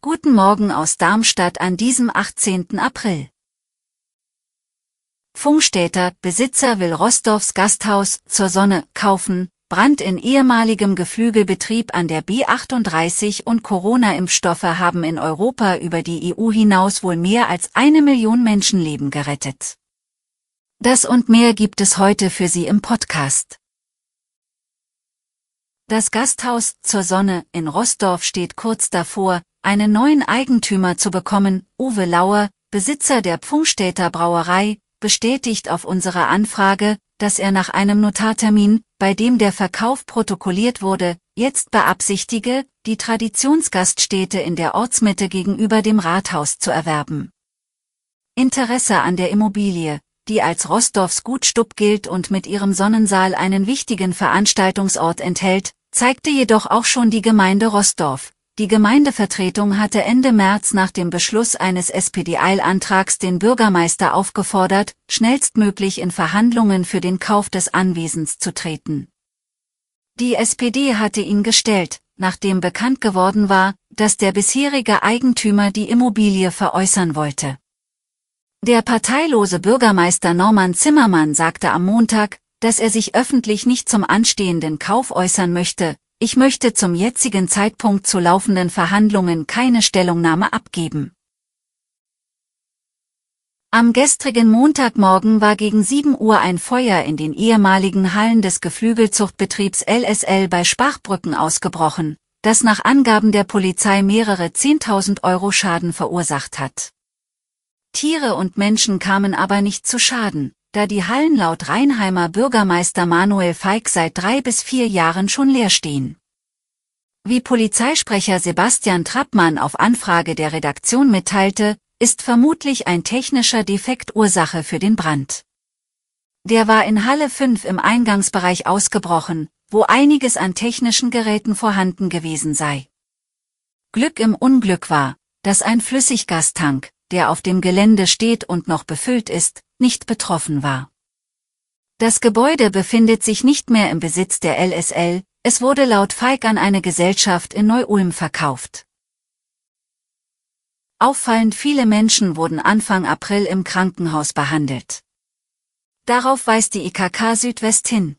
Guten Morgen aus Darmstadt an diesem 18. April. Funkstädter, Besitzer will Rostorfs Gasthaus zur Sonne kaufen, Brand in ehemaligem Geflügelbetrieb an der B38 und Corona-Impfstoffe haben in Europa über die EU hinaus wohl mehr als eine Million Menschenleben gerettet. Das und mehr gibt es heute für Sie im Podcast. Das Gasthaus zur Sonne in Rostorf steht kurz davor, einen neuen Eigentümer zu bekommen. Uwe Lauer, Besitzer der Pfungstädter Brauerei, bestätigt auf unsere Anfrage, dass er nach einem Notartermin, bei dem der Verkauf protokolliert wurde, jetzt beabsichtige, die Traditionsgaststätte in der Ortsmitte gegenüber dem Rathaus zu erwerben. Interesse an der Immobilie, die als Rostorfs Gutstub gilt und mit ihrem Sonnensaal einen wichtigen Veranstaltungsort enthält, zeigte jedoch auch schon die Gemeinde Rostorf. Die Gemeindevertretung hatte Ende März nach dem Beschluss eines SPD-Eilantrags den Bürgermeister aufgefordert, schnellstmöglich in Verhandlungen für den Kauf des Anwesens zu treten. Die SPD hatte ihn gestellt, nachdem bekannt geworden war, dass der bisherige Eigentümer die Immobilie veräußern wollte. Der parteilose Bürgermeister Norman Zimmermann sagte am Montag, dass er sich öffentlich nicht zum anstehenden Kauf äußern möchte, ich möchte zum jetzigen Zeitpunkt zu laufenden Verhandlungen keine Stellungnahme abgeben. Am gestrigen Montagmorgen war gegen 7 Uhr ein Feuer in den ehemaligen Hallen des Geflügelzuchtbetriebs LSL bei Spachbrücken ausgebrochen, das nach Angaben der Polizei mehrere 10.000 Euro Schaden verursacht hat. Tiere und Menschen kamen aber nicht zu Schaden da die Hallen laut Rheinheimer Bürgermeister Manuel Feig seit drei bis vier Jahren schon leer stehen. Wie Polizeisprecher Sebastian Trappmann auf Anfrage der Redaktion mitteilte, ist vermutlich ein technischer Defekt Ursache für den Brand. Der war in Halle 5 im Eingangsbereich ausgebrochen, wo einiges an technischen Geräten vorhanden gewesen sei. Glück im Unglück war, dass ein Flüssiggastank, der auf dem Gelände steht und noch befüllt ist, nicht betroffen war. Das Gebäude befindet sich nicht mehr im Besitz der LSL, es wurde laut Feig an eine Gesellschaft in Neu-Ulm verkauft. Auffallend viele Menschen wurden Anfang April im Krankenhaus behandelt. Darauf weist die IKK Südwest hin.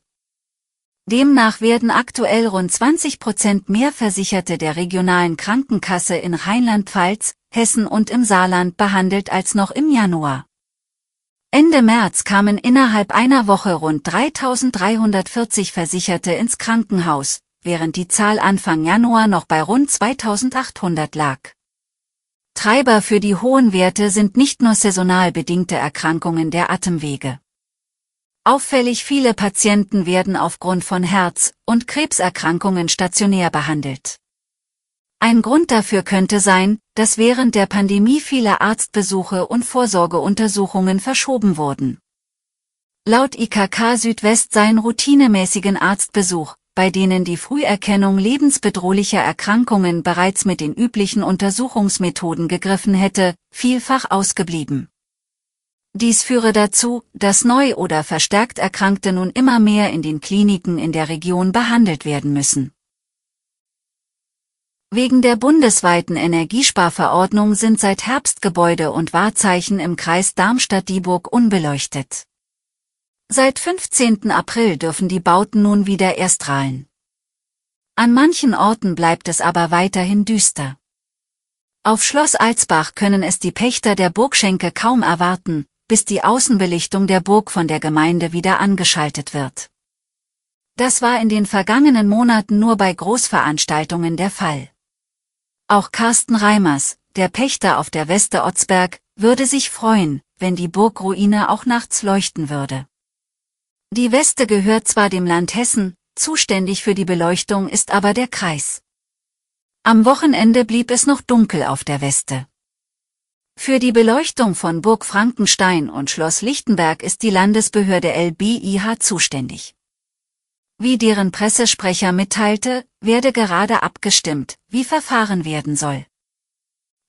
Demnach werden aktuell rund 20 Prozent mehr Versicherte der regionalen Krankenkasse in Rheinland-Pfalz, Hessen und im Saarland behandelt als noch im Januar. Ende März kamen innerhalb einer Woche rund 3340 Versicherte ins Krankenhaus, während die Zahl Anfang Januar noch bei rund 2800 lag. Treiber für die hohen Werte sind nicht nur saisonal bedingte Erkrankungen der Atemwege. Auffällig viele Patienten werden aufgrund von Herz- und Krebserkrankungen stationär behandelt. Ein Grund dafür könnte sein, dass während der Pandemie viele Arztbesuche und Vorsorgeuntersuchungen verschoben wurden. Laut IKK Südwest seien routinemäßigen Arztbesuch, bei denen die Früherkennung lebensbedrohlicher Erkrankungen bereits mit den üblichen Untersuchungsmethoden gegriffen hätte, vielfach ausgeblieben. Dies führe dazu, dass neu oder verstärkt Erkrankte nun immer mehr in den Kliniken in der Region behandelt werden müssen. Wegen der bundesweiten Energiesparverordnung sind seit Herbst Gebäude und Wahrzeichen im Kreis Darmstadt-Dieburg unbeleuchtet. Seit 15. April dürfen die Bauten nun wieder erstrahlen. An manchen Orten bleibt es aber weiterhin düster. Auf Schloss Alsbach können es die Pächter der Burgschenke kaum erwarten, bis die Außenbelichtung der Burg von der Gemeinde wieder angeschaltet wird. Das war in den vergangenen Monaten nur bei Großveranstaltungen der Fall. Auch Carsten Reimers, der Pächter auf der Weste Otzberg, würde sich freuen, wenn die Burgruine auch nachts leuchten würde. Die Weste gehört zwar dem Land Hessen, zuständig für die Beleuchtung ist aber der Kreis. Am Wochenende blieb es noch dunkel auf der Weste. Für die Beleuchtung von Burg Frankenstein und Schloss Lichtenberg ist die Landesbehörde LBIH zuständig. Wie deren Pressesprecher mitteilte, werde gerade abgestimmt, wie verfahren werden soll.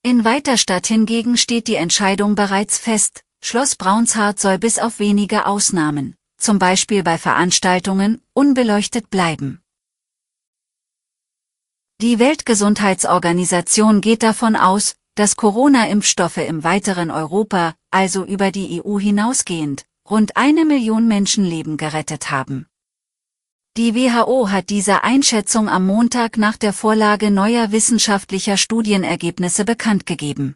In Weiterstadt hingegen steht die Entscheidung bereits fest, Schloss Braunshardt soll bis auf wenige Ausnahmen, zum Beispiel bei Veranstaltungen, unbeleuchtet bleiben. Die Weltgesundheitsorganisation geht davon aus, dass Corona-Impfstoffe im weiteren Europa, also über die EU hinausgehend, rund eine Million Menschenleben gerettet haben. Die WHO hat diese Einschätzung am Montag nach der Vorlage neuer wissenschaftlicher Studienergebnisse bekannt gegeben.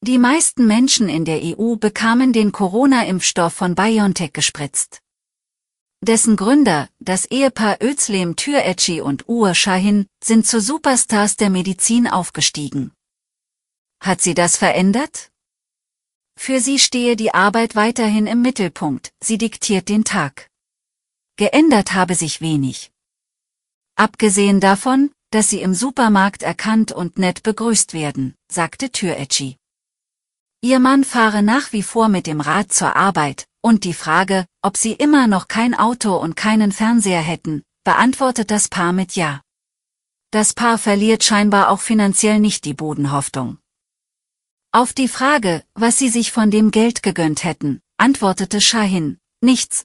Die meisten Menschen in der EU bekamen den Corona-Impfstoff von BioNTech gespritzt. Dessen Gründer, das Ehepaar Özlem Türeci und Uğur Şahin, sind zu Superstars der Medizin aufgestiegen. Hat sie das verändert? Für sie stehe die Arbeit weiterhin im Mittelpunkt, sie diktiert den Tag. Geändert habe sich wenig. Abgesehen davon, dass sie im Supermarkt erkannt und nett begrüßt werden, sagte Türeci. Ihr Mann fahre nach wie vor mit dem Rad zur Arbeit, und die Frage, ob sie immer noch kein Auto und keinen Fernseher hätten, beantwortet das Paar mit Ja. Das Paar verliert scheinbar auch finanziell nicht die Bodenhoffnung. Auf die Frage, was sie sich von dem Geld gegönnt hätten, antwortete Shahin, nichts,